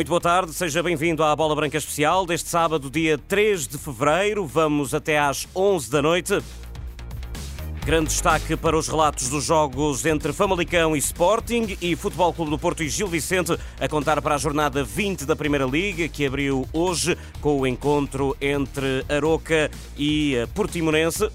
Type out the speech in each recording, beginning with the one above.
Muito boa tarde, seja bem-vindo à Bola Branca Especial deste sábado, dia 3 de fevereiro. Vamos até às 11 da noite. Grande destaque para os relatos dos jogos entre Famalicão e Sporting e Futebol Clube do Porto e Gil Vicente a contar para a jornada 20 da Primeira Liga, que abriu hoje com o encontro entre Aroca e Portimonense.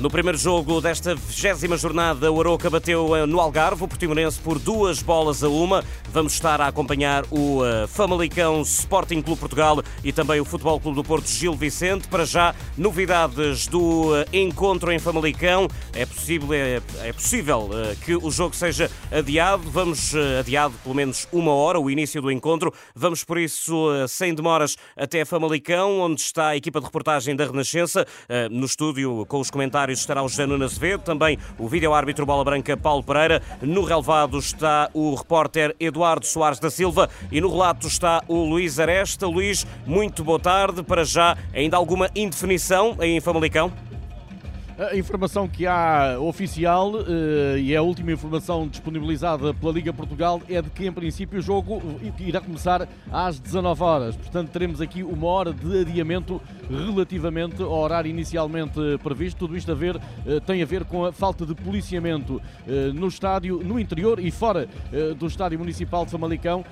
No primeiro jogo desta vigésima jornada, o Aroca bateu eh, no Algarve, o Portimonense, por duas bolas a uma. Vamos estar a acompanhar o eh, Famalicão Sporting Clube Portugal e também o Futebol Clube do Porto Gil Vicente. Para já, novidades do eh, encontro em Famalicão. É possível, é, é possível que o jogo seja adiado. Vamos adiado pelo menos uma hora, o início do encontro. Vamos, por isso, sem demoras, até Famalicão, onde está a equipa de reportagem da Renascença, no estúdio com os comentários comentários estará o José Nuno Azevedo, também o vídeo-árbitro Bola Branca Paulo Pereira. No relevado está o repórter Eduardo Soares da Silva e no relato está o Luís Aresta. Luís, muito boa tarde. Para já, ainda alguma indefinição em Famalicão? A informação que há oficial uh, e é a última informação disponibilizada pela Liga Portugal é de que, em princípio, o jogo irá começar às 19 horas. Portanto, teremos aqui uma hora de adiamento relativamente ao horário inicialmente previsto. Tudo isto a ver, uh, tem a ver com a falta de policiamento uh, no estádio, no interior e fora do estádio municipal de Famalicão.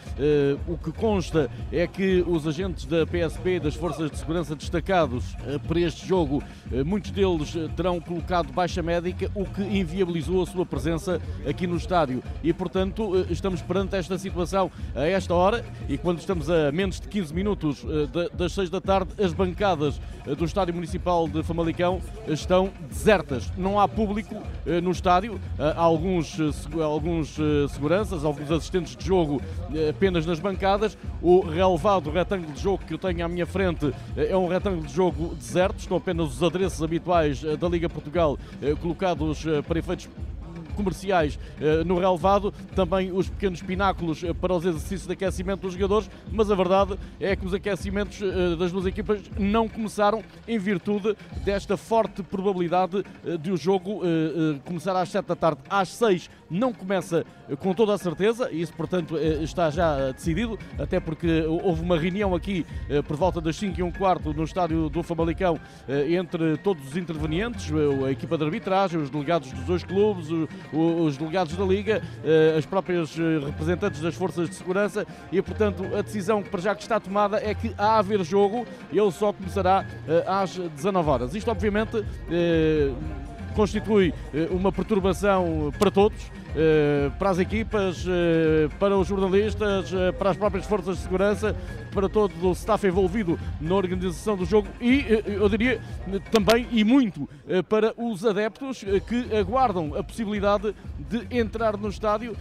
o que consta é que os agentes da PSP, das Forças de Segurança destacados para este jogo, muitos deles terão colocado baixa médica, o que inviabilizou a sua presença aqui no estádio. E, portanto, eh, estamos perante esta situação a esta hora e quando estamos a menos de 15 minutos eh, das 6 da tarde, as bancadas eh, do Estádio Municipal de Famalicão estão desertas. Não há público no estádio, há alguns, alguns seguranças, alguns assistentes de jogo apenas nas bancadas. O relevado retângulo de jogo que eu tenho à minha frente é um retângulo de jogo deserto, estão apenas os adereços habituais da Liga Portugal eh, colocados eh, para efeitos comerciais eh, no relevado, também os pequenos pináculos eh, para os exercícios de aquecimento dos jogadores, mas a verdade é que os aquecimentos eh, das duas equipas não começaram em virtude desta forte probabilidade de o jogo começar às 7 da tarde. Às 6 não começa com toda a certeza, isso, portanto, está já decidido, até porque houve uma reunião aqui por volta das 5 e um quarto no estádio do Famalicão entre todos os intervenientes, a equipa de arbitragem, os delegados dos dois clubes, os delegados da Liga, eh, as próprias eh, representantes das forças de segurança e, portanto, a decisão que para já que está tomada é que há a haver jogo, ele só começará eh, às 19 horas. Isto, obviamente, constitui uma perturbação para todos. Para as equipas, para os jornalistas, para as próprias forças de segurança, para todo o staff envolvido na organização do jogo e, eh, eu diria, também e muito eh, para os adeptos eh, que aguardam a possibilidade de entrar no estádio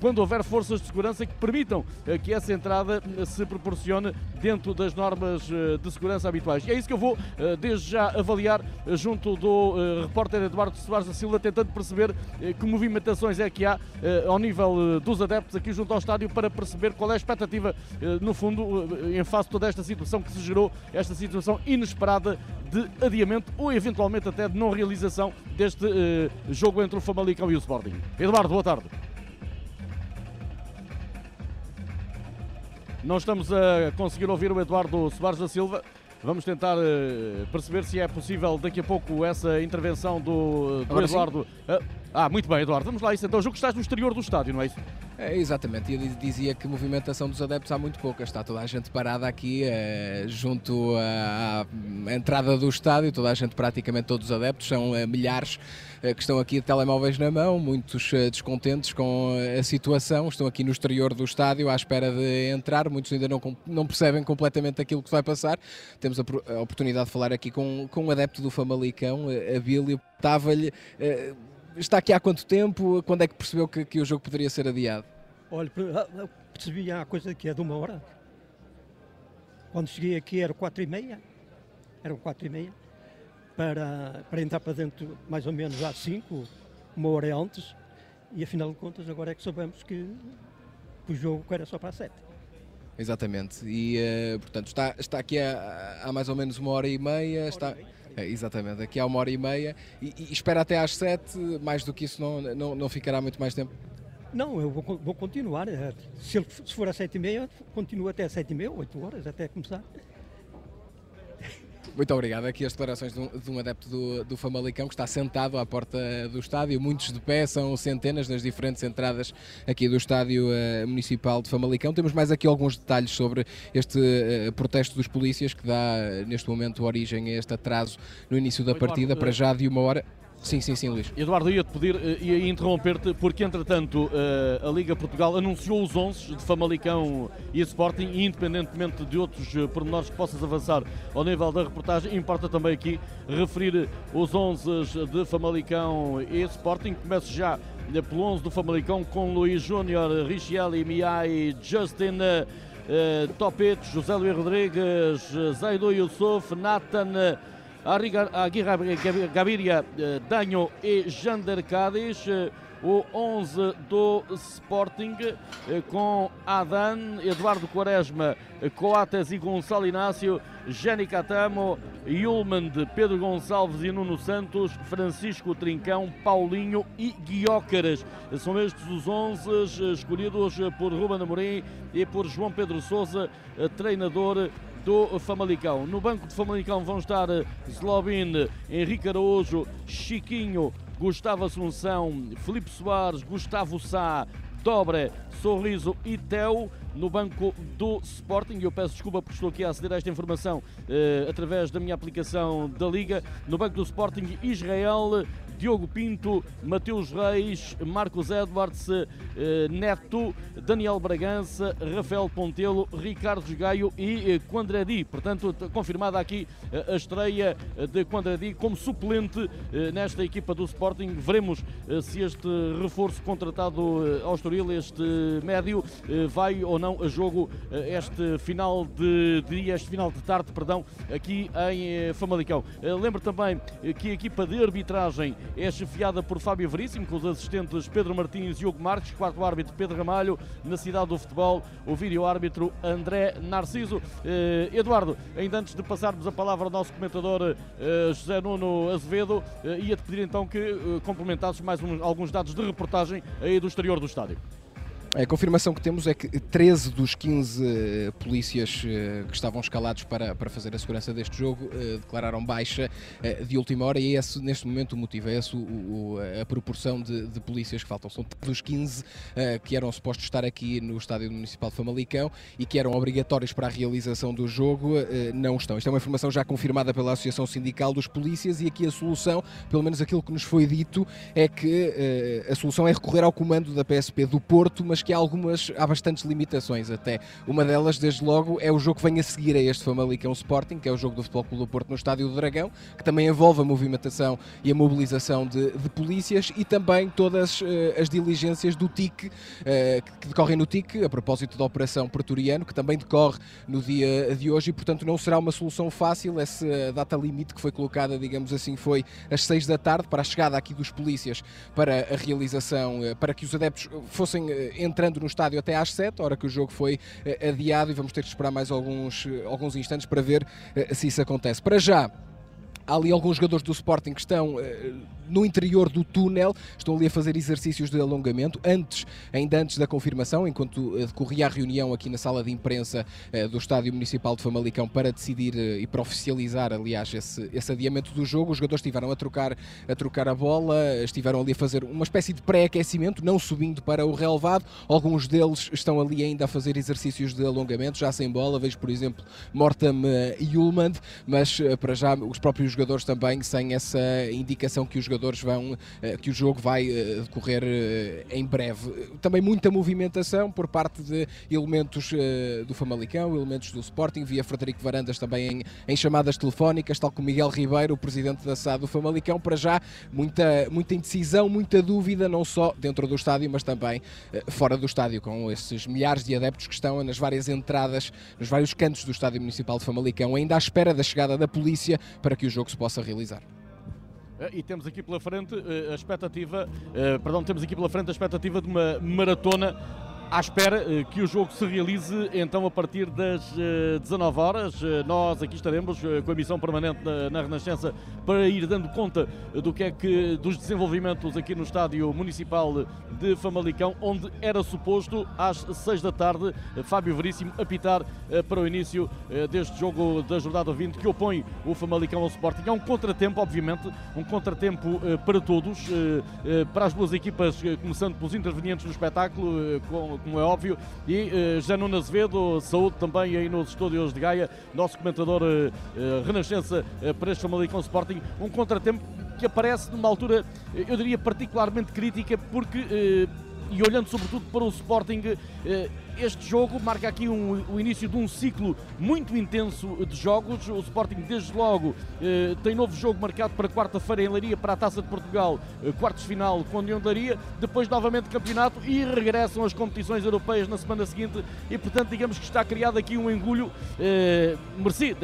quando houver forças de segurança que permitam que essa entrada se proporcione dentro das normas de segurança habituais. E é isso que eu vou, desde já, avaliar junto do repórter Eduardo Soares da Silva, tentando perceber que movimentações é que há ao nível dos adeptos aqui junto ao estádio para perceber qual é a expectativa, no fundo, em face de toda esta situação que se gerou, esta situação inesperada de adiamento ou eventualmente até de não realização deste jogo entre o Famalicão e o Sporting. Eduardo, boa tarde. Não estamos a conseguir ouvir o Eduardo Soares da Silva. Vamos tentar uh, perceber se é possível daqui a pouco essa intervenção do, do Eduardo. Uh, ah, muito bem, Eduardo. Vamos lá. Isso, então, o jogo estás no exterior do estádio, não é isso? É, exatamente, eu dizia que movimentação dos adeptos há muito pouca, está toda a gente parada aqui eh, junto à, entrada do estádio, toda a gente, praticamente todos os adeptos, são eh, milhares que estão aqui de telemóveis na mão, muitos eh, descontentes com a situação, estão aqui no exterior do estádio à espera de entrar, muitos ainda não, não percebem completamente aquilo que vai passar. Temos a, a oportunidade de falar aqui com, com um adepto do Famalicão, a Bílio, estava-lhe está aqui há quanto tempo? Quando é que percebeu que, que o jogo poderia ser adiado? Olha, percebi a coisa que é de uma hora. Quando cheguei aqui era quatro e meia, eram quatro e meia, para, para entrar para dentro mais ou menos às cinco, uma hora antes, e afinal de contas agora é que soubemos que, o jogo era só para as sete. Exatamente, e uh, portanto está, está aqui há, há, mais ou menos uma hora e meia, está... É, exatamente, aqui há uma hora e meia e, e, espera até às sete, mais do que isso não, não, não ficará muito mais tempo. Não, eu vou, vou continuar. Se, ele, se for às sete e meia, continuo até às sete e meia, oito horas, até começar. Muito obrigado. Aqui as declarações de um, de um adepto do, do, Famalicão que está sentado à porta do estádio, muitos de pé, são centenas nas diferentes entradas aqui do estádio uh, municipal de Famalicão. Temos mais aqui alguns detalhes sobre este uh, protesto dos polícias que dá neste momento origem a este atraso no início da partida, para já de uma hora. Sim, sim, sim, Luís. Eduardo, ia-te pedir, eh, ia interromper-te, porque entretanto eh, a Liga Portugal anunciou os 11 de Famalicão e Sporting, e independentemente de outros eh, pormenores que possas avançar ao nível da reportagem, importa também aqui referir os 11 de Famalicão e Sporting. Começo já pelo 11 do Famalicão com Luís Júnior, Richelli, Miai, Justin. Uh, Topete, José Luís Rodrigues, Zaido Yusuf, Nathan Aguirre Gaviria, eh, Danho e Jander Cádiz. Eh, o 11 do Sporting eh, com Adan, Eduardo Quaresma, Coates e Gonçalo Inácio, Jenny Catamo, Yulmand, Pedro Gonçalves e Nuno Santos, Francisco Trincão, Paulinho e Guiócaras. São estes os 11 escolhidos por Ruben Amorim e por João Pedro Sousa, treinador do Famalicão. No banco de Famalicão vão estar eh, Zlobin, Henrique Araújo, Chiquinho, Gustavo Assunção, Felipe Soares, Gustavo Sá, Dobre, Sorriso e Teu no banco do Sporting. Eu peço desculpa porque estou aqui a aceder a esta informação eh, através da minha aplicação da Liga. No banco do Sporting, Israel, Diogo Pinto, Mateus Reis, Marcos Edwards, eh, Neto, Daniel Bragança, Rafael Pontelo, Ricardo Gaio e eh, Quandradi. Portanto, confirmada aqui eh, a estreia de Quandradi como suplente nesta equipa do Sporting. Veremos se este reforço contratado ao Estoril, este médio, vai ou não a jogo este final de dia, este final de tarde, perdão, aqui em Famalicão. Lembro também que a equipa de arbitragem é chefiada por Fábio Veríssimo, com os assistentes Pedro Martins e Hugo Marques, quarto árbitro Pedro Ramalho, na cidade do futebol, o vídeo-árbitro André Narciso. Eh, Eduardo, ainda antes de passarmos a palavra ao nosso comentador eh, José Nuno Azevedo, eh, ia-te pedir então que complementasses mais um, alguns dados de reportagem aí do exterior do estádio. A confirmação que temos é que 13 dos 15 uh, polícias uh, que estavam escalados para, para fazer a segurança deste jogo uh, declararam baixa de última hora e é esse, neste momento, o motivo, é o, a proporção de, de, polícias que faltam. São dos 15 que eram supostos estar aqui no Estádio Municipal de Famalicão e que eram obrigatórios para a realização do jogo, não estão. Isto é uma informação já confirmada pela Associação Sindical dos Polícias e aqui a solução, pelo menos aquilo que nos foi dito, é que a solução é recorrer ao comando da PSP do Porto, mas que há algumas, há bastantes limitações até. Uma delas, desde logo, é o jogo que vem a seguir a este Famalicão Sporting, que é o jogo do Futebol Clube do Porto no Estádio do Dragão, que também envolve a movimentação e a mobilização de, de polícias e também todas uh, as diligências do TIC, uh, que decorrem no TIC, a propósito da Operação Pretoriano, que também decorre no dia de hoje e, portanto, não será uma solução fácil. Essa data limite que foi colocada, digamos assim, foi às seis da tarde para a chegada aqui dos polícias para a realização, uh, para que os adeptos fossem entrando no estádio até às 7, hora que o jogo foi eh, adiado e vamos ter que esperar mais alguns, eh, alguns instantes para ver eh, se isso acontece. Para já, Há ali alguns jogadores do Sporting que estão uh, no interior do túnel, estão ali a fazer exercícios de alongamento, antes, ainda antes da confirmação, enquanto uh, decorria a reunião aqui na sala de imprensa uh, do Estádio Municipal de Famalicão para decidir e para oficializar, aliás, esse, esse adiamento do jogo. Os jogadores estiveram a trocar, a trocar a bola, estiveram ali a fazer uma espécie de pré-aquecimento, não subindo para o relevado. Alguns deles estão ali ainda a fazer exercícios de alongamento, já sem bola. Vejo, por exemplo, Mortam e Ullmann, mas para já os próprios jogadores também sem essa indicação que os jogadores vão, que o jogo vai decorrer em breve. Também muita movimentação por parte de elementos do Famalicão, elementos do Sporting, via Frederico Varandas também em, em chamadas telefónicas, tal como Miguel Ribeiro, o presidente da SAD do Famalicão, para já muita, muita indecisão, muita dúvida, não só dentro do estádio, mas também fora do estádio, com esses milhares de adeptos que estão nas várias entradas, nos vários cantos do Estádio Municipal de Famalicão, ainda à espera da chegada da polícia para que o jogo se possa realizar. Eh, e temos aqui pela frente eh, a expectativa, eh, perdão, temos aqui pela frente a expectativa de uma maratona à espera eh, que o jogo se realize então a partir das 19 eh, horas. Eh, nós aqui estaremos com a missão permanente na, Renascença para ir dando conta do que é que dos desenvolvimentos aqui no estádio municipal de Famalicão, onde era suposto às 6 da tarde Fábio Veríssimo apitar para o início deste jogo da jornada 20 que opõe o Famalicão ao Sporting. É um contratempo, obviamente, um contratempo para todos, para as duas equipas, começando pelos intervenientes no espetáculo, com como é óbvio. E uh, José Nuno Azevedo, saúde também aí nos estúdios de Gaia, nosso comentador uh, Renascença uh, para este Famalicão Sporting. Um contratempo que aparece numa altura, eu diria, particularmente crítica, porque, uh, e olhando sobretudo para o Sporting, este jogo marca aqui um, o início de um ciclo muito intenso de jogos. O Sporting, desde logo, eh, tem novo jogo marcado para quarta-feira em Leiria para a Taça de Portugal, eh, quartos final com União de Leiria, depois novamente campeonato e regressam as competições europeias na semana seguinte. E portanto, digamos que está criado aqui um engulho eh, merecido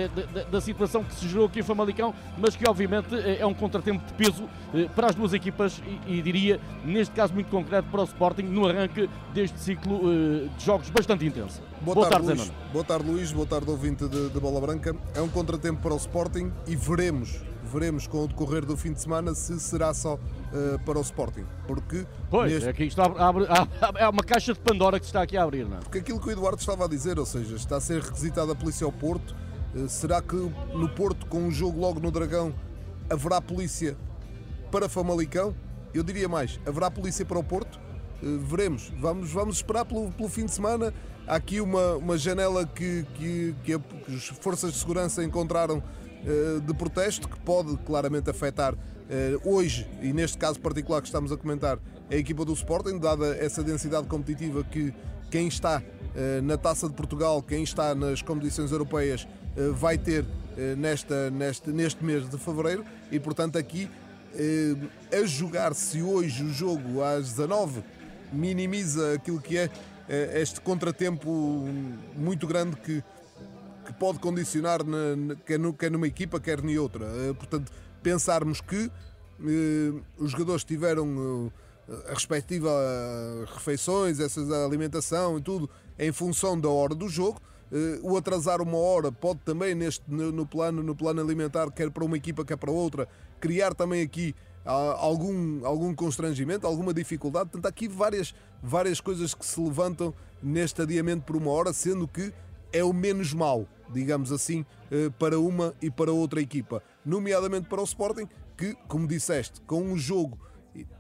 da situação que se gerou aqui em Famalicão, mas que obviamente eh, é um contratempo de peso eh, para as duas equipas e, e, diria, neste caso muito concreto, para o Sporting no arranque deste ciclo eh, de jogos jogos bastante intenso. Boa, Boa tarde, tarde Luís. Boa tarde, Luís. Boa tarde, ouvinte de, de, Bola Branca. É um contratempo para o Sporting e veremos, veremos com o decorrer do fim de semana se será só uh, para o Sporting. Porque. Pois, neste... é que isto abre, abre, é uma caixa de Pandora que se está aqui a abrir, não é? Porque aquilo que o Eduardo estava a dizer, ou seja, está a ser requisitada a polícia ao Porto. Uh, será que no Porto, com um jogo logo no Dragão, haverá polícia para Famalicão? Eu diria mais, haverá polícia para o Porto? Eh, veremos. Vamos, vamos esperar pelo, pelo fim de semana. Há aqui uma, uma janela que, que, que, as forças de segurança encontraram uh, de protesto que pode claramente afetar uh, hoje, e neste caso particular que estamos a comentar, a equipa do Sporting, dada essa densidade competitiva que quem está na Taça de Portugal, quem está nas competições europeias, vai ter nesta, neste, neste mês de fevereiro, e portanto aqui a jogar-se hoje o jogo às 19 minimiza aquilo que é eh, este contratempo muito grande que, que pode condicionar na, quer, quer numa equipa, quer em outra. Eh, portanto, pensarmos que eh, os jogadores tiveram a respectiva refeições, essa alimentação e tudo, em função da hora do jogo. o atrasar uma hora pode também, neste, no, no, plano, no plano alimentar, quer para uma equipa, quer para outra, criar também aqui algum, algum constrangimento, alguma dificuldade. Portanto, há aqui várias, várias coisas que se levantam neste adiamento por uma hora, sendo que é o menos mal, digamos assim, eh, para uma e para outra equipa. Nomeadamente para o Sporting, que, como disseste, com um jogo,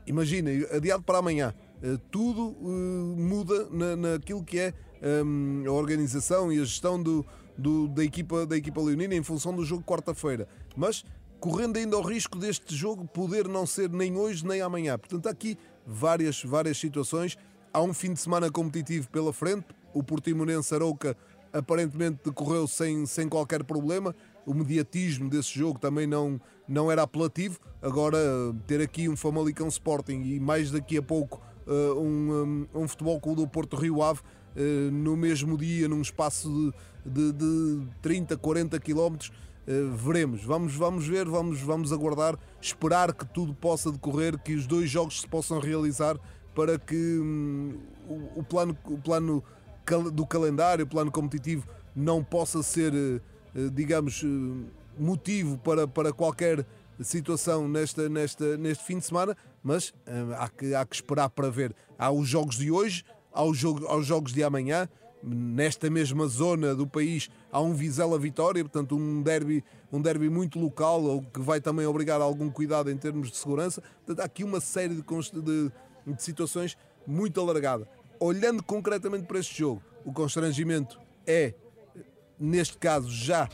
imagina, adiado para amanhã, eh, tudo eh, muda naquilo que é ehm, a organização e a gestão do, do, da, equipa, da equipa leonina em função do jogo quarta-feira. Mas correndo ainda o risco deste jogo poder não ser nem hoje nem amanhã. Portanto, há aqui várias, várias situações. Há um fim de semana competitivo pela frente. O Portimonense Arouca aparentemente decorreu sem, sem qualquer problema. O mediatismo desse jogo também não, não era apelativo. Agora, ter aqui um Famalicão Sporting e mais daqui a pouco uh, um, um, um Futebol Clube do Porto Rio Ave uh, no mesmo dia, num espaço de, de, de 30, 40 quilómetros eh, veremos, vamos, vamos ver, vamos, vamos aguardar, esperar que tudo possa decorrer, que os dois jogos se possam realizar para que hum, o, o, plano, o plano do calendário, o plano competitivo, não possa ser, eh, eh, digamos, motivo para, para qualquer situação nesta, nesta, neste fim de semana, mas há, que, há que esperar para ver. Há os jogos de hoje, há os, jogo, há os jogos de amanhã, nesta mesma zona do país há um Vizela Vitória, portanto um derby, um derby muito local, o que vai também obrigar algum cuidado em termos de segurança. Portanto, há aqui uma série de, de, de situações muito alargada. Olhando concretamente para este jogo, o constrangimento é, neste caso, já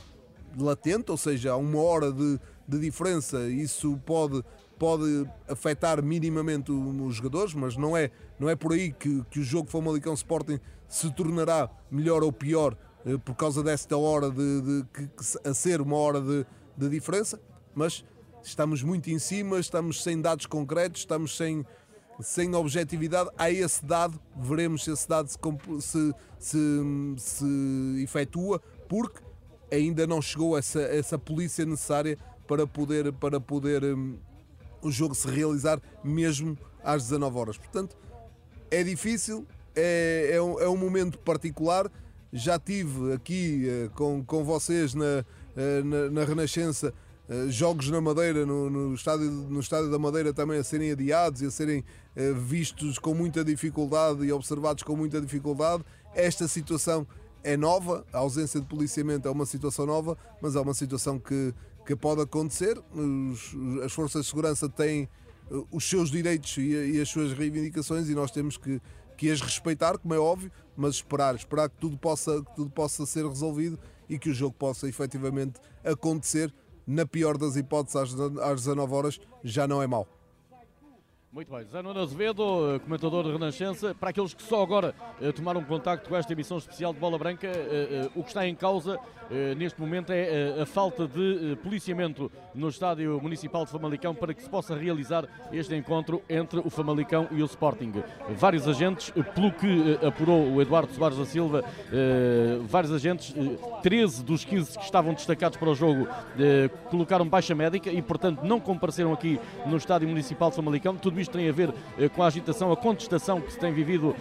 latente, ou seja, há uma hora de, de diferença, isso pode, pode afetar minimamente os jogadores, mas não é, não é por aí que, que o jogo Famalicão Sporting se tornará melhor ou pior eh, por causa desta hora de, de, de, a ser uma hora de, de diferença, mas estamos muito em cima, estamos sem dados concretos, estamos sem, sem objetividade. Há esse dado, veremos se esse dado se, se, se, se efetua, porque ainda não chegou essa, essa polícia necessária para poder, para poder um, o jogo se realizar mesmo às 19 horas. Portanto, é difícil, é, é, um, é um momento particular. Já tive aqui uh, com, com vocês na, uh, na, na Renascença uh, jogos na Madeira, no, no, estádio, no estádio da Madeira também a serem adiados e a serem vistos com muita dificuldade e observados com muita dificuldade. Esta situação é nova, a ausência de policiamento é uma situação nova, mas é uma situação que, que pode acontecer. Os, as forças de segurança têm eh, os seus direitos e, e, as suas reivindicações e nós temos que, que as respeitar, como é óbvio, mas esperar, esperar que tudo possa, que tudo possa ser resolvido e que o jogo possa efetivamente acontecer. Na pior das hipóteses, às, às 19 horas, já não é mau. Muito bem, Zé Nuno Azevedo, comentador de Renascença. Para aqueles que só agora eh, tomaram contacto com esta emissão especial de Bola Branca, eh, eh, o que está em causa eh, neste momento é eh, a falta de eh, policiamento no Estádio Municipal de Famalicão para que se possa realizar este encontro entre o Famalicão e o Sporting. Vários agentes, pelo que apurou o Eduardo Soares da Silva, vários agentes, 13 dos 15 que estavam destacados para o jogo, colocaram baixa médica e, portanto, não compareceram aqui no Estádio Municipal de Famalicão. Tudo isto tem a ver com a agitação, a contestação que se tem vivido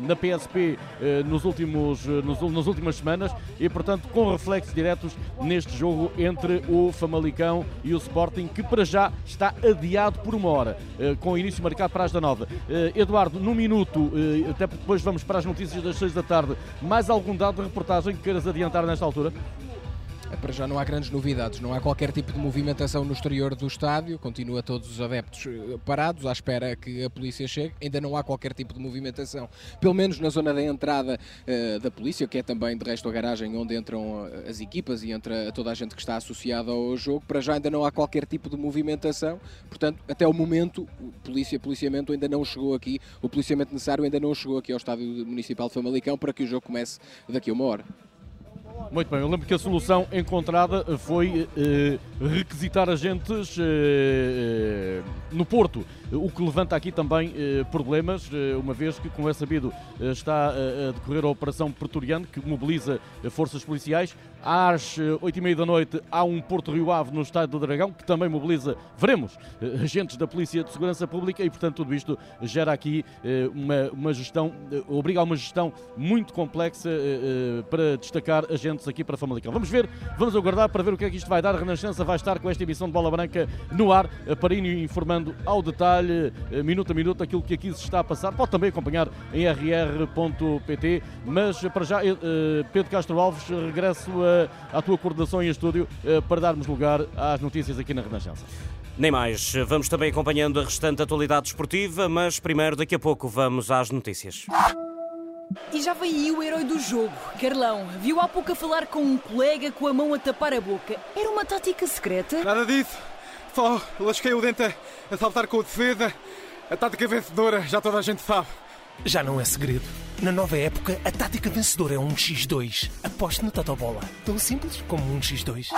na PSP nos últimos, nas últimas semanas e, portanto, com reflexos diretos neste jogo entre o Famalicão e o Sporting, que para já está adiado por uma hora, eh, com início marcado para as da nove. Eh, Eduardo, num minuto, eh, até depois vamos para as notícias das seis da tarde, mais algum dado de reportagem que queiras adiantar nesta altura? Para já não há grandes novidades, não há qualquer tipo de movimentação no exterior do estádio, continua todos os adeptos eh, parados à espera que a polícia chegue, ainda não há qualquer tipo de movimentação, pelo menos na zona da entrada uh, da polícia, que é também de resto a garagem onde entram eh, as equipas e entra toda a gente que está associada ao jogo. Para já ainda não há qualquer tipo de movimentação, portanto, até o momento, o polícia, policiamento ainda não chegou aqui, o policiamento necessário ainda não chegou aqui ao estádio municipal de Famalicão para que o jogo comece daqui a uma hora. Muito bem, eu lembro que a solução encontrada foi eh, requisitar agentes eh, no Porto o que levanta aqui também eh, problemas, eh, uma vez que, como é sabido, eh, está a decorrer a Operação Pretoriano, que mobiliza forças policiais. Às oito e meia da noite há um Porto Rio Ave no Estádio do Dragão, que também mobiliza, veremos, agentes da Polícia de Segurança Pública e, portanto, tudo isto gera aqui uma, uma gestão, obriga a uma gestão muito complexa para destacar agentes aqui para Famalicão. Vamos ver, vamos aguardar para ver o que é que isto vai dar. A Renascença vai estar com esta emissão de Bola Branca no ar, para ir informando ao detalhe eh, minuto a minuto, aquilo que aqui se está a passar. Pode também acompanhar em rr.pt, mas para já, eh, Pedro Castro Alves, regresso à tua coordenação em estúdio eh, para darmos lugar às notícias aqui na Renascença. Nem mais. Vamos também acompanhando a restante atualidade esportiva, mas primeiro, daqui a pouco, vamos às notícias. E já aí o herói do jogo, Carlão. Viu há pouco a falar com um colega com a mão a tapar a boca. Era uma tática secreta? Nada disso. Só lasquei o dente a saltar com o defesa. A tática vencedora, já toda a gente sabe. Já não é segredo. Na nova época, a tática vencedora é um X2. Aposte no Totobola. Tão simples como um X2.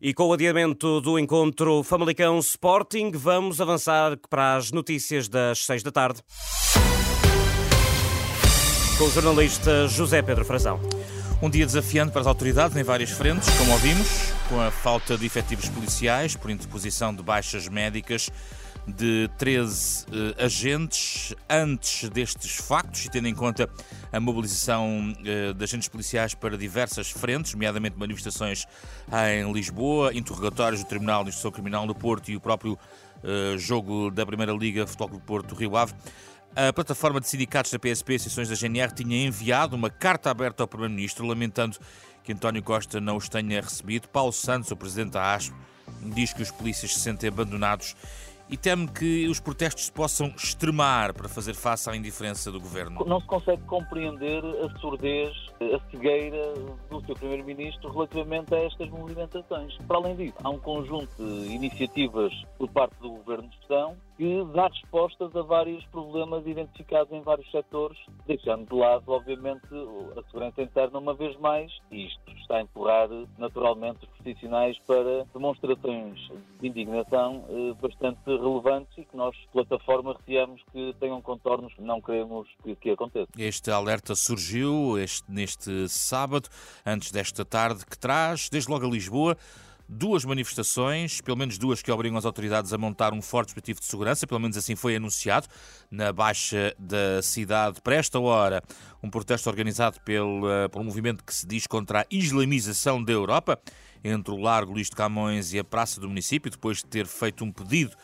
E com o adiamento do encontro Famalicão Sporting, vamos avançar para as notícias das seis da tarde. Com o jornalista José Pedro Frazão. Um dia desafiante para as autoridades em várias frentes, como ouvimos, com a falta de efetivos policiais por interposição de baixas médicas de 13 eh, agentes antes destes factos e tendo em conta a mobilização eh, de agentes policiais para diversas frentes, nomeadamente manifestações em Lisboa, interrogatórios do Tribunal de Instrução Criminal do Porto e o próprio eh, jogo da Primeira Liga Futebol Clube Porto Rio Ave. A plataforma de sindicatos da PSP e seções da GNR tinha enviado uma carta aberta ao Primeiro-Ministro lamentando que António Costa não os tenha recebido. Paulo Santos, o presidente da ASP, diz que os polícias se sentem abandonados e teme que os protestos se possam extremar para fazer face à indiferença do governo. Não se consegue compreender a surdez, a cegueira do seu primeiro-ministro relativamente a estas movimentações. Para além disso, há um conjunto de iniciativas por parte do governo de gestão que dá respostas a vários problemas identificados em vários setores, deixando de lado, obviamente, a segurança interna uma vez mais, isto está a empurrar naturalmente os profissionais para demonstrações de indignação eh, bastante relevantes e que nós, plataforma, receamos que tenham contornos que não queremos que, que aconteça. Este alerta surgiu este, neste sábado, antes desta tarde, que traz, desde logo a Lisboa, duas manifestações, pelo menos duas que obrigam as autoridades a montar um forte dispositivo de segurança, pelo menos assim foi anunciado na Baixa da cidade. Para esta hora, um protesto organizado pelo, um movimento que se diz contra a islamização da Europa, entre o Largo Luís de Camões e a Praça do Município, depois de ter feito um pedido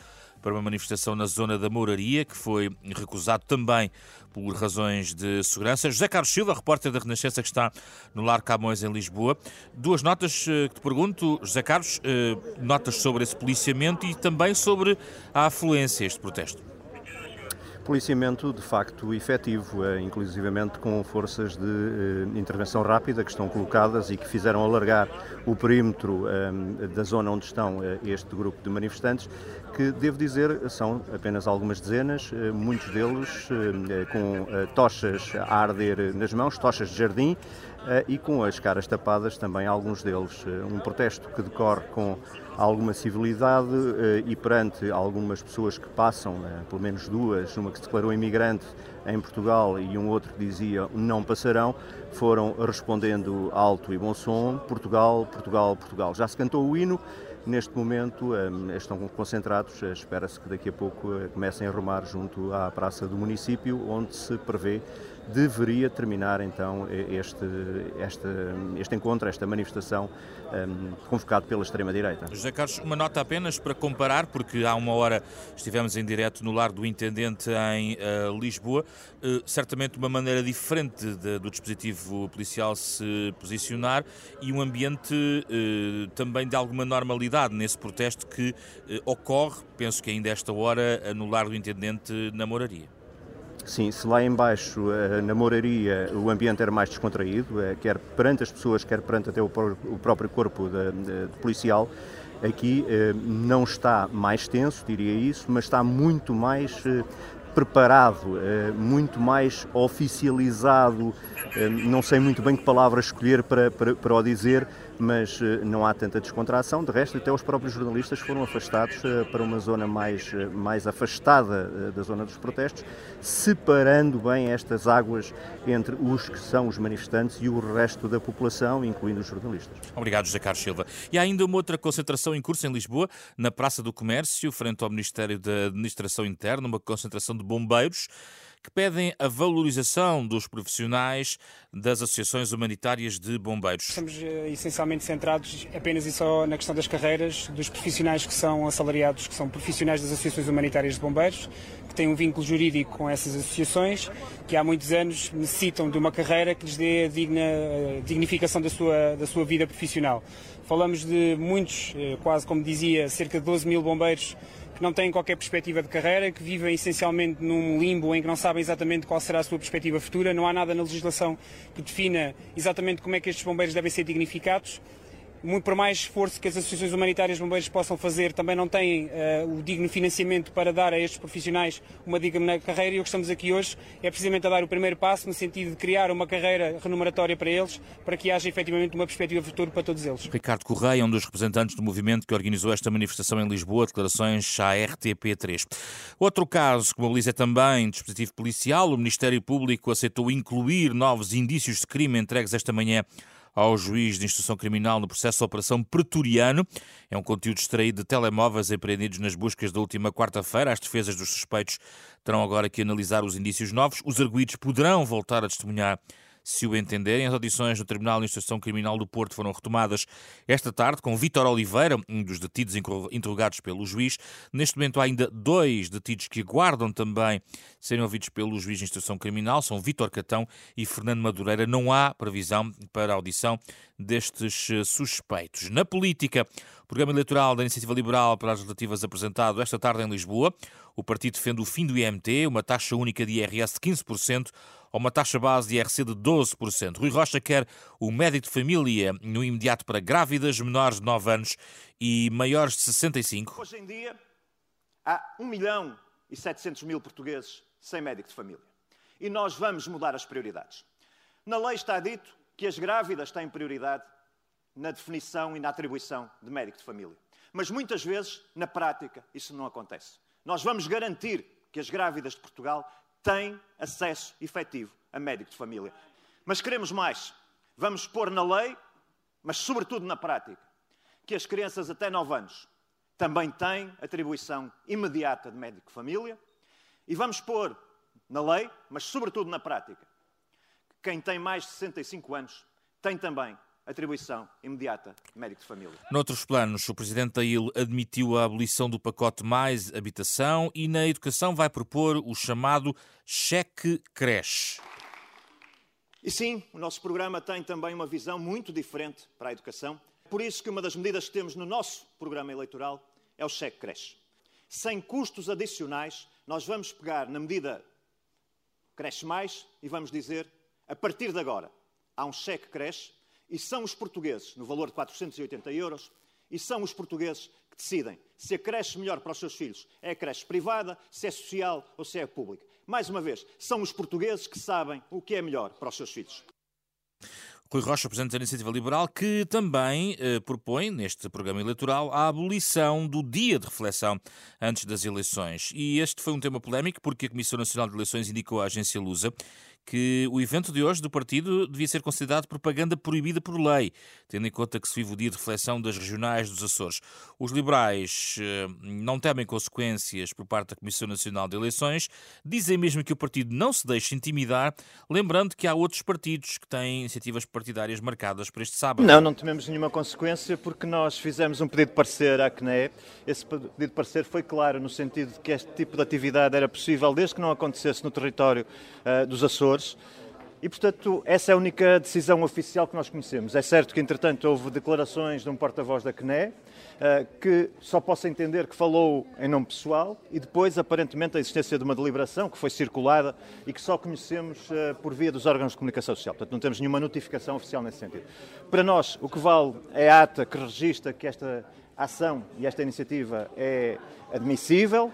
para uma manifestação na zona da Mouraria, que foi recusado também por razões de segurança. José Carlos Silva, repórter da Renascença, que está no Lar Camões, em Lisboa. Duas notas eh, que te pergunto, José Carlos, eh, notas sobre esse policiamento e também sobre a afluência a este protesto policiamento de facto efetivo, eh, inclusivamente com forças de eh, intervenção rápida que estão colocadas e que fizeram alargar o perímetro eh, da zona onde estão este grupo de manifestantes, que devo dizer são apenas algumas dezenas, muitos deles com tochas a arder nas mãos, tochas de jardim, e com as caras tapadas também alguns deles. Um protesto que decorre com alguma civilidade eh, e perante algumas pessoas que passam, eh, pelo menos duas, uma que se declarou imigrante em Portugal e um outro que dizia não passarão, foram respondendo alto e bom som, Portugal, Portugal, Portugal. Já se cantou o hino, neste momento eh, estão concentrados, espera-se que daqui a pouco comecem a rumar junto à praça do município, onde se prevê deveria terminar então este, este, este encontro, esta manifestação um, convocado pela extrema-direita. José Carlos, uma nota apenas para comparar, porque há uma hora estivemos em direto no lar do Intendente em uh, Lisboa, uh, certamente uma maneira diferente de, do dispositivo policial se posicionar e um ambiente uh, também de alguma normalidade nesse protesto que ocorre, penso que ainda esta hora, no lar do Intendente na Moraria. Sim, se lá embaixo, eh, na moraria, o ambiente era mais descontraído, eh, quer perante as pessoas, quer perante até o próprio corpo de, de, de policial, aqui eh, não está mais tenso, diria isso, mas está muito mais preparado, muito mais oficializado, não sei muito bem que palavra escolher para, para, para o dizer, mas eh, não há tanta descontração. De resto, até os próprios jornalistas foram afastados eh, para uma zona mais, eh, mais afastada da zona dos protestos, separando bem estas águas entre os que são os manifestantes e o resto da população, incluindo os jornalistas. Obrigado, José Carlos Silva. E há ainda uma outra concentração em curso em Lisboa, na Praça do Comércio, frente ao Ministério da Administração Interna, uma concentração de bombeiros que pedem a valorização dos profissionais das associações humanitárias de bombeiros. Estamos eh, essencialmente centrados apenas e só na questão das carreiras dos profissionais que são assalariados, que são profissionais das associações humanitárias de bombeiros, que têm um vínculo jurídico com essas associações, que há muitos anos necessitam de uma carreira que lhes dê a digna a dignificação da sua, da sua vida profissional. Falamos de muitos, eh, quase como dizia, cerca de 12 mil bombeiros que não têm qualquer perspectiva de carreira, que vivem essencialmente num limbo em que não sabem exatamente qual será a sua perspectiva futura. Não há nada na legislação que defina exatamente como é que estes bombeiros devem ser dignificados muito por mais esforço que as associações humanitárias de bombeiros possam fazer, também não têm uh, o digno financiamento para dar a estes profissionais uma digna carreira e o que estamos aqui hoje é precisamente a dar o primeiro passo no sentido de criar uma carreira remuneratória para eles, para que haja efetivamente uma perspectiva futura para todos eles. Ricardo Correia, um dos representantes do movimento que organizou esta manifestação em Lisboa, declarações à RTP3. Outro caso que mobiliza também dispositivo policial, o Ministério Público aceitou incluir novos indícios de crime entregues esta manhã ao juiz de instrução criminal no processo Operação Pretoriano. É um conteúdo extraído de telemóveis apreendidos nas buscas da última quarta-feira. As defesas dos suspeitos terão agora que analisar os indícios novos. Os arguídos poderão voltar a testemunhar se o entenderem. As audições no Tribunal de Instrução Criminal do Porto foram retomadas esta tarde com Vítor Oliveira, um dos detidos interrogados pelo juiz. Neste momento há ainda dois detidos que aguardam também serem ouvidos pelo juiz de instrução criminal, são Vítor Catão e Fernando Madureira. Não há previsão para a audição destes eh, suspeitos. Na política, o programa eleitoral da Iniciativa Liberal para as legislativas apresentado esta tarde em Lisboa. O partido defende o fim do IMT, uma taxa única de IRS de 15% ou uma taxa base de IRC de 12%. Rui Rocha quer o médico de família no imediato para grávidas menores de 9 anos e maiores de 65. Hoje em dia, há 1 milhão e 700 mil portugueses sem médico de família. E nós vamos mudar as prioridades. Na lei está dito que as grávidas têm prioridade na definição e na atribuição de médico de família. Mas muitas vezes, na prática, isso não acontece. Nós vamos garantir que as grávidas de Portugal têm acesso efetivo a médico de família. Mas queremos mais. Vamos pôr na lei, mas sobretudo na prática, que as crianças até 9 anos também têm atribuição imediata de médico de família. E vamos pôr na lei, mas sobretudo na prática, que quem tem mais de 65 anos tem também atribuição imediata de médico de família. Noutros planos, o Presidente da IL admitiu a abolição do pacote Mais Habitação e na educação vai propor o chamado cheque creche. E sim, o nosso programa tem também uma visão muito diferente para a educação. Por isso que uma das medidas que temos no nosso programa eleitoral é o cheque creche. Sem custos adicionais, nós vamos pegar na medida Cresce Mais e vamos dizer, a partir de agora, há um cheque creche e são os portugueses, no valor de 480 euros, e são os portugueses que decidem se a creche melhor para os seus filhos é a creche privada, se é social ou se é pública. Mais uma vez, são os portugueses que sabem o que é melhor para os seus filhos. Rui Rocha, Presidente da Iniciativa Liberal, que também eh, propõe, neste programa eleitoral, a abolição do dia de reflexão antes das eleições. E este foi um tema polémico porque a Comissão Nacional de Eleições indicou à agência Lusa que o evento de hoje do partido devia ser considerado propaganda proibida por lei, tendo em conta que se vive o dia de reflexão das regionais dos Açores. Os liberais eh, não temem consequências por parte da Comissão Nacional de Eleições, dizem mesmo que o partido não se deixa intimidar, lembrando que há outros partidos que têm iniciativas partidárias marcadas para este sábado. Não, não tememos nenhuma consequência porque nós fizemos um pedido de parecer à CNE. Esse pedido de parecer foi claro no sentido de que este tipo de atividade era possível desde que não acontecesse no território uh, dos Açores E, portanto, essa é a única decisão oficial que nós conhecemos. É certo que, entretanto, houve declarações de um porta-voz da CNE, eh, que só posso entender que falou em nome pessoal, e depois, aparentemente, a existência de uma deliberação que foi circulada e que só conhecemos eh, por via dos órgãos de comunicação social. Portanto, não temos nenhuma notificação oficial nesse sentido. Para nós, o que vale é a ata que registra que esta ação e esta iniciativa é admissível.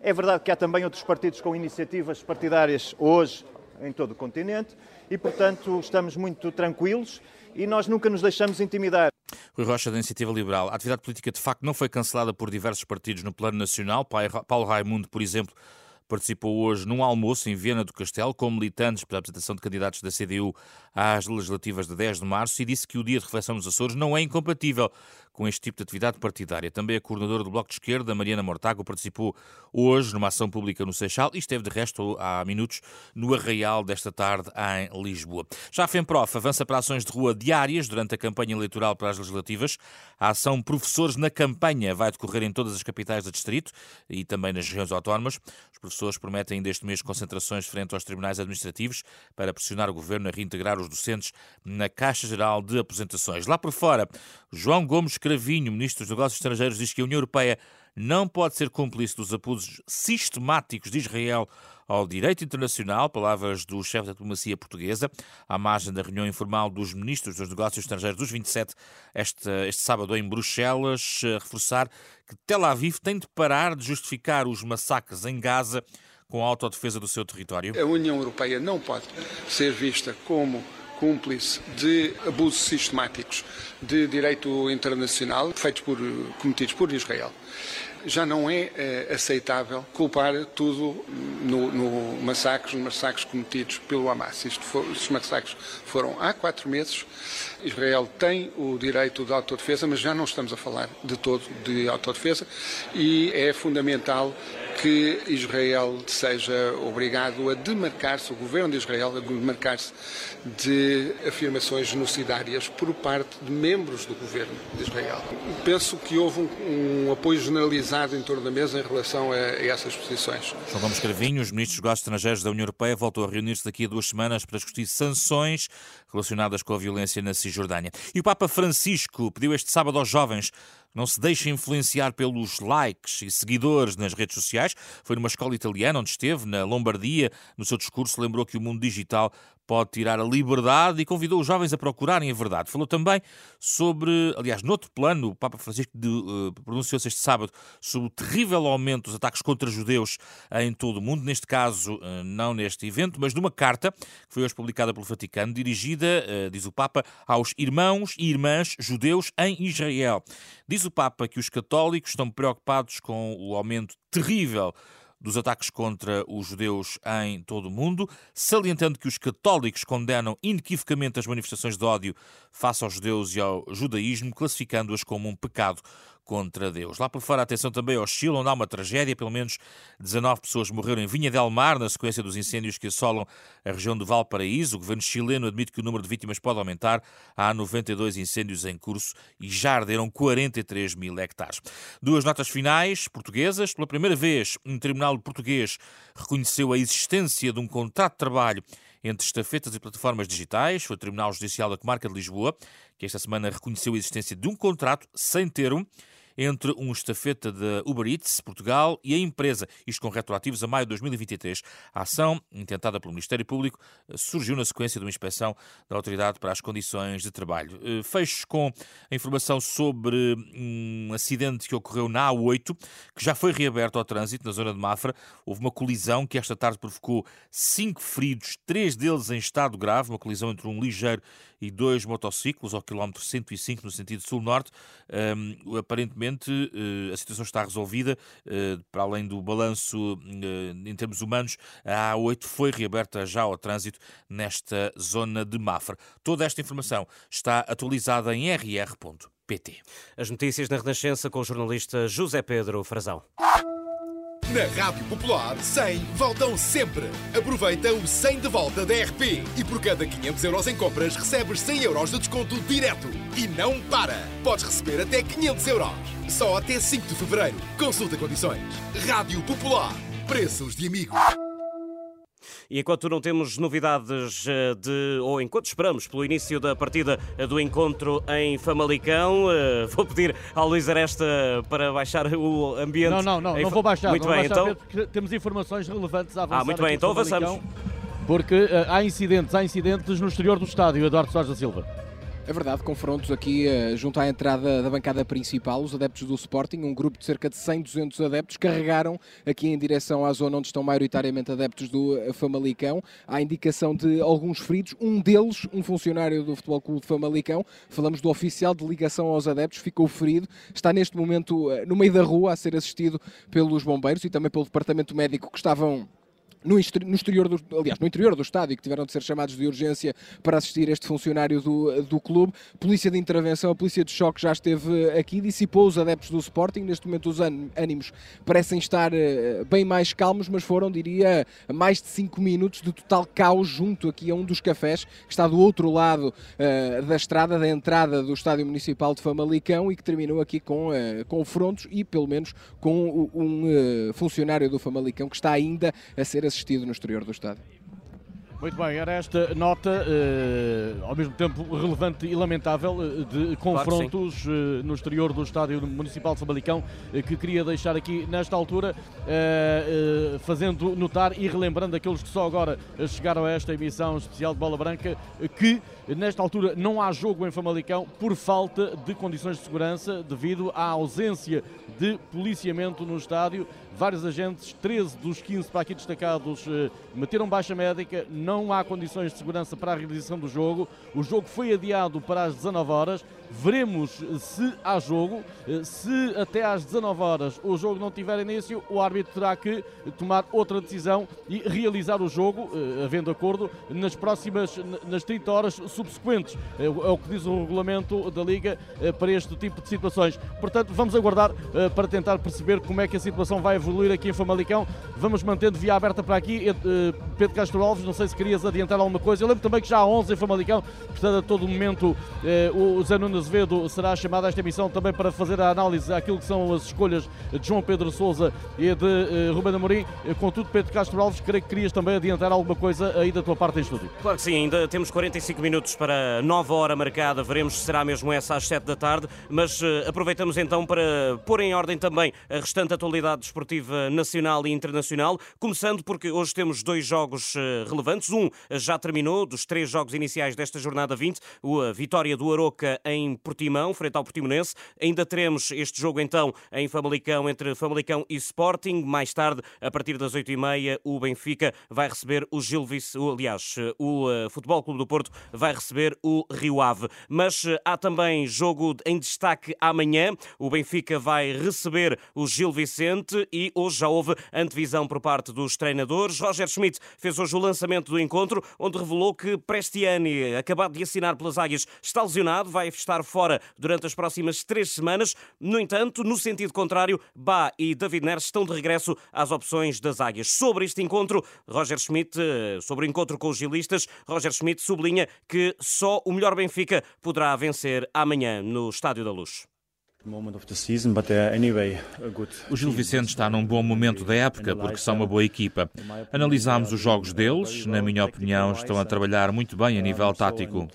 É verdade que há também outros partidos com iniciativas partidárias hoje em todo o continente e, portanto, estamos muito tranquilos e nós nunca nos deixamos intimidar. Rui Rocha, da Iniciativa Liberal. A atividade política, de facto, não foi cancelada por diversos partidos no plano nacional. Paulo Raimundo, por exemplo, participou hoje num almoço em Viena do Castelo com militantes para a apresentação de candidatos da CDU às legislativas de 10 de março e disse que o dia de reflexão nos Açores não é incompatível com este tipo de atividade partidária. Também a coordenadora do Bloco de Esquerda, Mariana Mortágua, participou hoje numa ação pública no Seixal e esteve de resto há minutos no Arraial desta tarde em Lisboa. Já a FEMPROF avança para ações de rua diárias durante a campanha eleitoral para as legislativas. A ação Professores na Campanha vai decorrer em todas as capitais do distrito e também nas regiões autónomas. Os professores prometem deste mês concentrações frente aos tribunais administrativos para pressionar o governo a reintegrar os docentes na Caixa Geral de Aposentações. Lá por fora, João Gomes Cravinho, ministro dos Negócios Estrangeiros, diz que a União Europeia não pode ser cúmplice dos abusos sistemáticos de Israel ao direito internacional, palavras do chefe da diplomacia portuguesa, à margem da reunião informal dos ministros dos negócios estrangeiros dos 27, este, este sábado em Bruxelas, reforçar que Tel Aviv tem de parar de justificar os massacres em Gaza com a autodefesa do seu território. A União Europeia não pode ser vista como cúmplice de abusos sistemáticos de direito internacional feitos por, cometidos por Israel. Já não é é aceitável culpar tudo no, no massacres, nos massacres cometidos pelo Hamas. Isto estes massacres foram há quatro meses. Israel tem o direito de autodefesa, mas já não estamos a falar de todo de autodefesa e é fundamental que Israel seja obrigado a demarcar-se, o governo de Israel a demarcar-se de afirmações genocidárias por parte de membros do governo de Israel. Penso que houve um, um apoio generalizado em torno da mesa em relação a, a essas posições. João Gomes Cravinho, os ministros dos negócios estrangeiros da União Europeia, voltou a reunir-se daqui a duas semanas para discutir sanções relacionadas com a violência na Cisjordânia. E o Papa Francisco pediu este sábado aos jovens não se deixe influenciar pelos likes e seguidores nas redes sociais. Foi numa escola italiana onde esteve, na Lombardia. No seu discurso, lembrou que o mundo digital pode tirar a liberdade e convidou os jovens a procurarem a verdade. Falou também sobre, aliás, noutro plano, o Papa Francisco uh, pronunciou-se este sábado sobre o terrível aumento dos ataques contra judeus em todo o mundo, neste caso, uh, não neste evento, mas numa carta que foi hoje publicada pelo Vaticano, dirigida, uh, diz o Papa, aos irmãos e irmãs judeus em Israel. Diz o Papa que os católicos estão preocupados com o aumento terrível dos ataques contra os judeus em todo o mundo, salientando que os católicos condenam inequivocamente as manifestações de ódio face aos judeus e ao judaísmo, classificando-as como um pecado contra Deus. Lá por fora, atenção também ao Chile, onde há uma tragédia. Pelo menos 19 pessoas morreram em Vinha del Mar na sequência dos incêndios que assolam a região de Valparaíso. O governo chileno admite que o número de vítimas pode aumentar. Há 92 incêndios em curso e já arderam 43 mil hectares. Duas notas finais portuguesas. Pela primeira vez, um tribunal português reconheceu a existência de um contrato de trabalho entre estafetas e plataformas digitais. Foi o Tribunal Judicial da Comarca de Lisboa que esta semana reconheceu a existência de um contrato sem termo entre um estafeta da Uber Eats Portugal e a empresa, isto com retroativos a maio de 2023. A ação, intentada pelo Ministério Público, surgiu na sequência de uma inspeção da Autoridade para as Condições de Trabalho. Eh, fecho com a informação sobre um acidente que ocorreu na A8, que já foi reaberto ao trânsito na zona de Mafra. Houve uma colisão que esta tarde provocou cinco feridos, três deles em estado grave, uma colisão entre um ligeiro e dois motociclos ao quilómetro 105 no sentido sul-norte. Um, aparentemente uh, a situação está resolvida, uh, para além do balanço uh, em termos humanos, a A8 foi reaberta já ao trânsito nesta zona de Mafra. Toda esta informação está atualizada em rr.pt. As notícias na Renascença com o jornalista José Pedro Frazão. Na Rádio Popular, 100 voltam sempre. Aproveita o 100 de volta da RP e por cada 500 euros em compras recebes 100 euros de desconto direto. E não para! Podes receber até 500 euros. Só até 5 de fevereiro. Consulta condições. Rádio Popular. Preços de amigos. E enquanto não temos novidades eh, de, ou enquanto esperamos pelo início da partida eh, do encontro em Famalicão, eh, vou pedir ao Luís Aresta para baixar o ambiente. Não, não, não, não vou baixar. Muito não bem, baixar então. Temos informações relevantes a avançar. Ah, muito bem, então avançamos. Porque uh, há incidentes, há incidentes no exterior do estádio, Eduardo Soares da Silva. É verdade, confrontos aqui uh, junto à entrada da bancada principal, os adeptos do Sporting, um grupo de cerca de 100, 200 adeptos, carregaram aqui em direção à zona onde estão maioritariamente adeptos do uh, Famalicão. Há indicação de alguns feridos, um deles, um funcionário do Futebol Clube de Famalicão, falamos do oficial de ligação aos adeptos, ficou ferido, está neste momento uh, no meio da rua a ser assistido pelos bombeiros e também pelo departamento médico que estavam no, exterior do, aliás, no interior do estádio, que tiveram de ser chamados de urgência para assistir este funcionário do, do clube. Polícia de intervenção, a polícia de choque já esteve aqui, dissipou os adeptos do Sporting. Neste momento os ânimos parecem estar eh, bem mais calmos, mas foram, diria, mais de 5 minutos de total caos junto aqui a um dos cafés, que está do outro lado uh, da estrada, da entrada do Estádio Municipal de Famalicão e que terminou aqui com uh, confrontos e, pelo menos, com um uh, funcionário do Famalicão que está ainda a ser assistido no exterior do estádio. Muito bem, era esta nota, eh, ao mesmo tempo relevante e lamentável, eh, de confrontos claro eh, no exterior do Estádio Municipal de Famalicão, que queria deixar aqui nesta altura, fazendo notar e relembrando aqueles que só agora chegaram a esta emissão especial de Bola Branca, que nesta altura não há jogo em Famalicão por falta de condições de segurança, devido à ausência de policiamento no estádio. Vários agentes, 13 dos 15 para aqui destacados, meteram baixa médica, não há condições de segurança para a realização do jogo. O jogo foi adiado para as 19 horas. Veremos se há jogo. Se até às 19 horas o jogo não tiver início, o árbitro terá que tomar outra decisão e realizar o jogo, eh, havendo acordo, nas próximas, nas 30 horas subsequentes. É, é o que diz o regulamento da Liga eh, para este tipo de situações. Portanto, vamos aguardar eh, para tentar perceber como é que a situação vai evoluir aqui em Famalicão. Vamos mantendo via aberta para aqui. Pedro Castro Alves, não sei se querias adiantar alguma coisa. Eu lembro também que já há 11 em Famalicão, portanto, a todo momento o Zé Azevedo será chamado a esta emissão também para fazer a análise àquilo que são as escolhas de João Pedro Souza e de Ruben Amorim. Contudo, Pedro Castro Alves, creio que querias também adiantar alguma coisa aí da tua parte em estúdio. Claro que sim, ainda temos 45 minutos para nova hora marcada, veremos se será mesmo essa às 7 da tarde, mas uh, aproveitamos então para pôr em ordem também a restante atualidade desportiva nacional e internacional, começando porque hoje temos dois jogos uh, relevantes. Um já terminou, dos três jogos iniciais desta jornada 20, a vitória do Aroca em Portimão, frente ao Portimonense. Ainda teremos este jogo então em Famalicão, entre Famalicão e Sporting. Mais tarde, a partir das 8h30, o Benfica vai receber o Gil Vice, aliás, o uh, Futebol Clube do Porto vai receber o Rio Ave. Mas uh, há também jogo em destaque amanhã. O Benfica vai receber o Gil Vicente e hoje já houve antevisão por parte dos treinadores. Roger Schmidt fez hoje o lançamento do encontro, onde revelou que Prestiani, acabado de assinar pelas Águias, está lesionado, vai estar fora durante as próximas três semanas. No entanto, no sentido contrário, Bá e David Neres estão de regresso às opções das Águias. Sobre este encontro, Roger Schmidt, uh, sobre o encontro com os gilistas, Roger Schmidt sublinha que só o melhor Benfica poderá vencer amanhã no Estádio da Luz. O Gil Vicente está num bom momento da época porque são uma boa equipa. Analisámos os jogos deles, na minha opinião, estão a trabalhar muito bem a nível tático.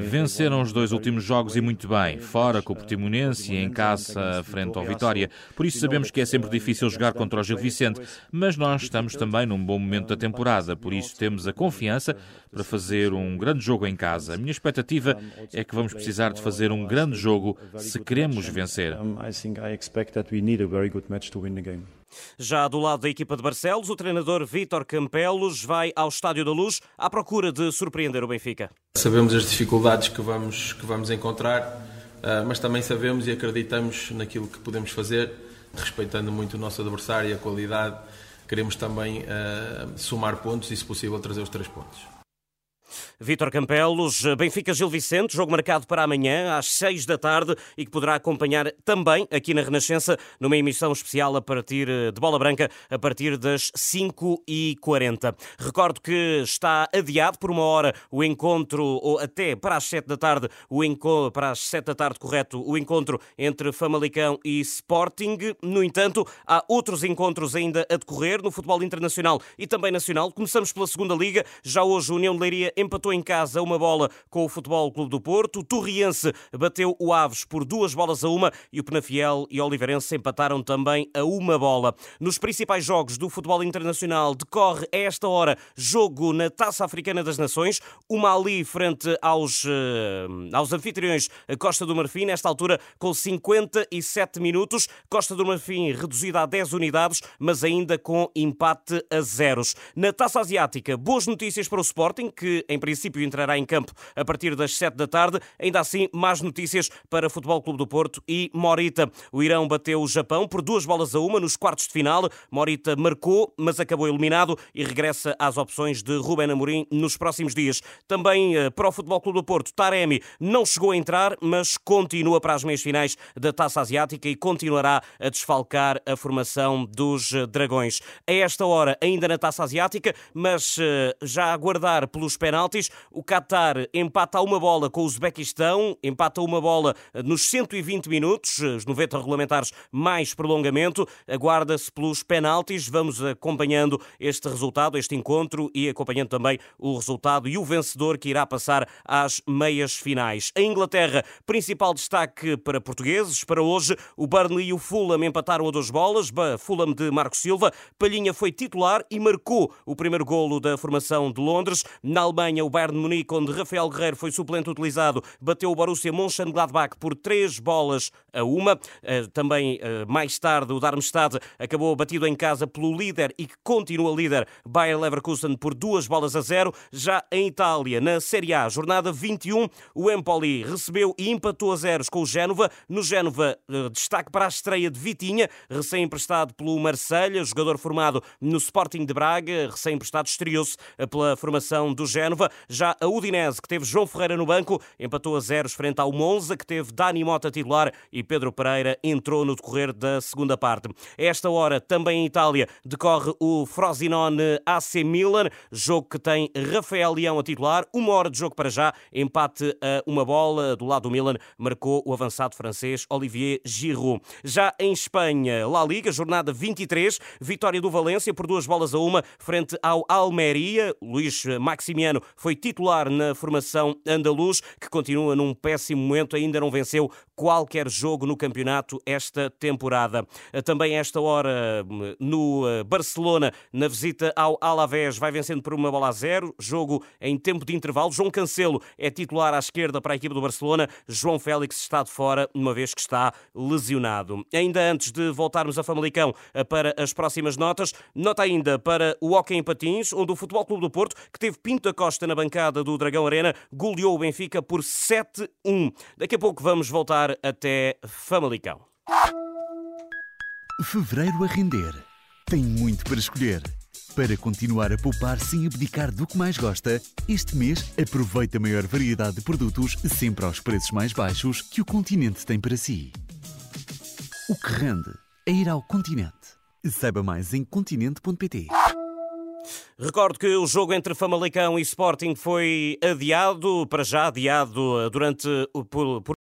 Venceram os dois últimos jogos e muito bem, fora com o Portimonense e em casa frente ao Vitória. Por isso sabemos que é sempre difícil jogar contra o Gil Vicente, mas nós estamos também num bom momento da temporada, por isso temos a confiança para fazer um grande jogo em casa. A minha expectativa é que vamos precisar de fazer um grande jogo se queremos vencer. Já do lado da equipa de Barcelos, o treinador Vítor Campelos vai ao Estádio da Luz à procura de surpreender o Benfica. Sabemos as dificuldades que vamos, que vamos encontrar, ah, mas também sabemos e acreditamos naquilo que podemos fazer, respeitando muito o nosso adversário e a qualidade. Queremos também ah, somar pontos e, se possível, trazer os três pontos. Vítor Campelos, Benfica Gil Vicente, jogo marcado para amanhã às 6 da tarde e que poderá acompanhar também aqui na Renascença numa emissão especial a partir de bola branca a partir das 5h40. Recordo que está adiado por uma hora o encontro, ou até para as 7 da tarde, o para as 7 da tarde, correto, o encontro entre Famalicão e Sporting. No entanto, há outros encontros ainda a decorrer no futebol internacional e também nacional. Começamos pela segunda liga. Já hoje, União de Leiria empatou em casa uma bola com o Futebol Clube do Porto. O Torriense bateu o Aves por duas bolas a uma e o Penafiel e o Oliveirense empataram também a uma bola. Nos principais jogos do futebol internacional decorre a esta hora jogo na Taça Africana das Nações. O Mali frente aos, eh, aos anfitriões Costa do Marfim, nesta altura com 57 minutos. Costa do Marfim reduzida a 10 unidades, mas ainda com empate a zeros. Na Taça Asiática, boas notícias para o Sporting, que em princípio entrará em campo a partir das 7 da tarde. Ainda assim, más notícias para Futebol Clube do Porto e Morita. O Irão bateu o Japão por duas bolas a uma nos quartos de final. Morita marcou, mas acabou eliminado e regressa às opções de Ruben Amorim nos próximos dias. Também eh, para o Futebol Clube do Porto, Taremi não chegou a entrar, mas continua para as meias finais da Taça Asiática e continuará a desfalcar a formação dos eh, Dragões. A esta hora, ainda na Taça Asiática, mas eh, já a aguardar pelos penaltis penaltis. O Qatar empata uma bola com o Uzbequistão, empata uma bola nos 120 minutos, os 90 regulamentares mais prolongamento. Aguarda-se pelos penaltis. Vamos acompanhando este resultado, este encontro e acompanhando também o resultado e o vencedor que irá passar às meias finais. A Inglaterra, principal destaque para portugueses. Para hoje, o Burnley e o Fulham empataram a duas bolas. Fulham de Marco Silva. Palhinha foi titular e marcou o primeiro golo da formação de Londres. Na Alemanha, Alemanha, o Bayern de Munique, onde Rafael Guerreiro foi suplente utilizado, bateu o Borussia Mönchengladbach por três bolas a uma. Eh, também eh, mais tarde, o Darmstadt acabou batido em casa pelo líder e que continua líder, Bayer Leverkusen, por duas bolas a zero. Já em Itália, na Série A, jornada 21, o Empoli recebeu e empatou a zeros com o Génova. No Génova, eh, destaque para a estreia de Vitinha, recém-emprestado pelo Marselha, jogador formado no Sporting de Braga, recém-emprestado, estreou-se pela formação do Génova. Génova. Já a Udinese, que teve João Ferreira no banco, empatou a zeros frente ao Monza, que teve Dani Mota titular e Pedro Pereira entrou no decorrer da segunda parte. Esta hora, também em Itália, decorre o Frosinone AC Milan, jogo que tem Rafael Leão a titular. Uma hora de jogo para já, empate a uma bola do lado do Milan, marcou o avançado francês Olivier Giroud. Já em Espanha, La Liga, jornada 23, vitória do Valência por duas bolas a uma frente ao Almeria. Luís Maximiano foi titular na formação andaluz, que continua num péssimo momento, ainda não venceu qualquer jogo no campeonato esta temporada. Também esta hora no eh, Barcelona, na visita ao Alavés, vai vencendo por uma bola a zero, jogo em tempo de intervalo. João Cancelo é titular à esquerda para a equipe do Barcelona, João Félix está de fora, uma vez que está lesionado. Ainda antes de voltarmos a Famalicão eh, para as próximas notas, nota ainda para o Hockey em Patins, onde o Futebol Clube do Porto, que teve Pinto da Costa na bancada do Dragão Arena, goleou o Benfica por 7-1. Daqui a pouco vamos voltar até Famalicão. Fevereiro a render. Tem muito para escolher. Para continuar a poupar sem abdicar do que mais gosta, este mês aproveita a maior variedade de produtos sempre aos preços mais baixos que o continente tem para si. O que rende é ir ao continente. Saiba mais em continente.pt. Recordo que o jogo entre Famalicão e Sporting foi adiado, para já adiado durante o. Por, por...